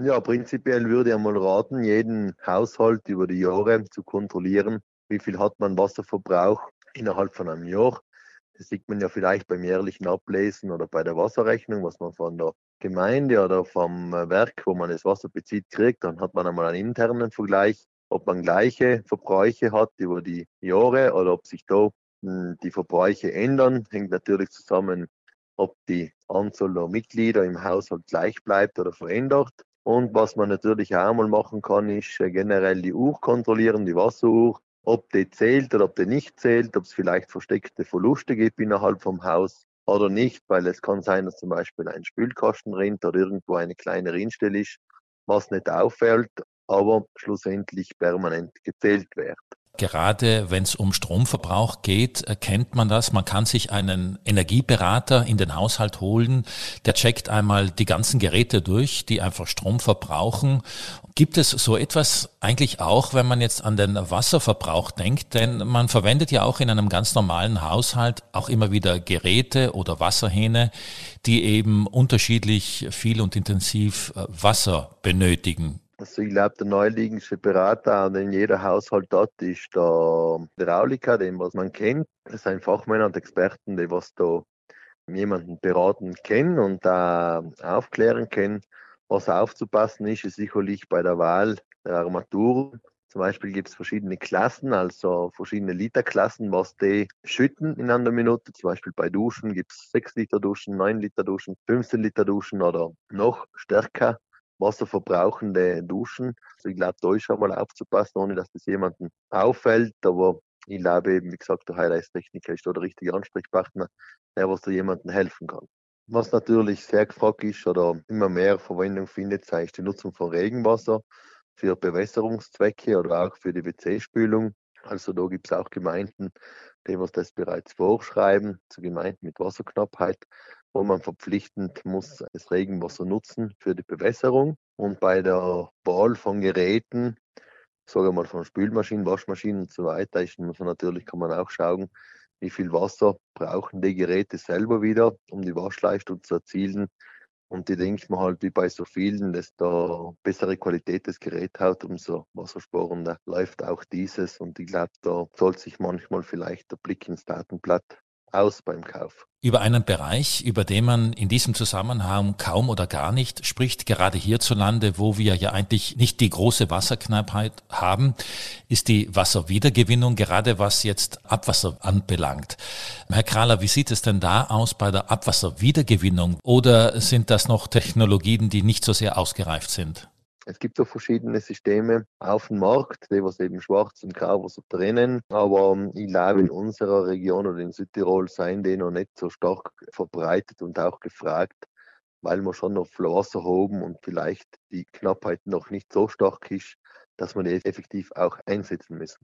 Ja, prinzipiell würde ich einmal raten, jeden Haushalt über die Jahre zu kontrollieren, wie viel hat man Wasserverbrauch innerhalb von einem Jahr. Das sieht man ja vielleicht beim jährlichen Ablesen oder bei der Wasserrechnung, was man von der Gemeinde oder vom Werk, wo man das Wasser bezieht, kriegt. Dann hat man einmal einen internen Vergleich, ob man gleiche Verbräuche hat über die Jahre oder ob sich da hm, die Verbräuche ändern. Hängt natürlich zusammen, ob die Anzahl der Mitglieder im Haushalt gleich bleibt oder verändert. Und was man natürlich auch mal machen kann, ist äh, generell die Uhr kontrollieren, die Wasseruhr, ob die zählt oder ob die nicht zählt, ob es vielleicht versteckte Verluste gibt innerhalb vom Haus oder nicht, weil es kann sein, dass zum Beispiel ein Spülkasten rinnt oder irgendwo eine kleine Rinnstelle ist, was nicht auffällt, aber schlussendlich permanent gezählt wird. Gerade wenn es um Stromverbrauch geht, kennt man das. Man kann sich einen Energieberater in den Haushalt holen, der checkt einmal die ganzen Geräte durch, die einfach Strom verbrauchen. Gibt es so etwas eigentlich auch, wenn man jetzt an den Wasserverbrauch denkt? Denn man verwendet ja auch in einem ganz normalen Haushalt auch immer wieder Geräte oder Wasserhähne, die eben unterschiedlich viel und intensiv äh, Wasser benötigen. Also ich glaube, der neuliegendste Berater, den jeder Haushalt hat, ist der Hydrauliker, den was man kennt. Das sind Fachmänner und Experten, die was da jemanden beraten kennen und da aufklären können. Was aufzupassen ist, ist sicherlich bei der Wahl der Armaturen. Zum Beispiel gibt es verschiedene Klassen, also verschiedene Literklassen, was die schütten in einer Minute. Zum Beispiel bei Duschen gibt es 6 Liter Duschen, 9 Liter Duschen, 15 Liter Duschen oder noch stärker wasserverbrauchende Duschen. Also ich glaube, da ist schon mal aufzupassen, ohne dass das jemanden auffällt. Aber ich glaube eben, wie gesagt, der Highlights-Techniker ist da der richtige Ansprechpartner, der was da jemandem helfen kann. Was natürlich sehr gefragt ist oder immer mehr Verwendung findet, sei es die Nutzung von Regenwasser für Bewässerungszwecke oder auch für die WC-Spülung. Also da gibt es auch Gemeinden, die was das bereits vorschreiben, zu Gemeinden mit Wasserknappheit wo man verpflichtend muss das Regenwasser nutzen für die Bewässerung. Und bei der Wahl von Geräten, sage mal von Spülmaschinen, Waschmaschinen und so weiter, ist man natürlich kann man auch schauen, wie viel Wasser brauchen die Geräte selber wieder, um die Waschleistung zu erzielen. Und ich denke mal halt, wie bei so vielen, desto bessere Qualität das Gerät hat, umso wassersparender läuft auch dieses. Und ich glaube, da sollte sich manchmal vielleicht der Blick ins Datenblatt aus beim Kauf. Über einen Bereich, über den man in diesem Zusammenhang kaum oder gar nicht spricht, gerade hierzulande, wo wir ja eigentlich nicht die große Wasserknappheit haben, ist die Wasserwiedergewinnung, gerade was jetzt Abwasser anbelangt. Herr Krahler, wie sieht es denn da aus bei der Abwasserwiedergewinnung? Oder sind das noch Technologien, die nicht so sehr ausgereift sind? Es gibt so verschiedene Systeme auf dem Markt, die was eben schwarz und grau was trennen. Aber ähm, ich glaube, in unserer Region oder in Südtirol seien die noch nicht so stark verbreitet und auch gefragt, weil wir schon noch Wasser haben und vielleicht die Knappheit noch nicht so stark ist, dass man die effektiv auch einsetzen müssen.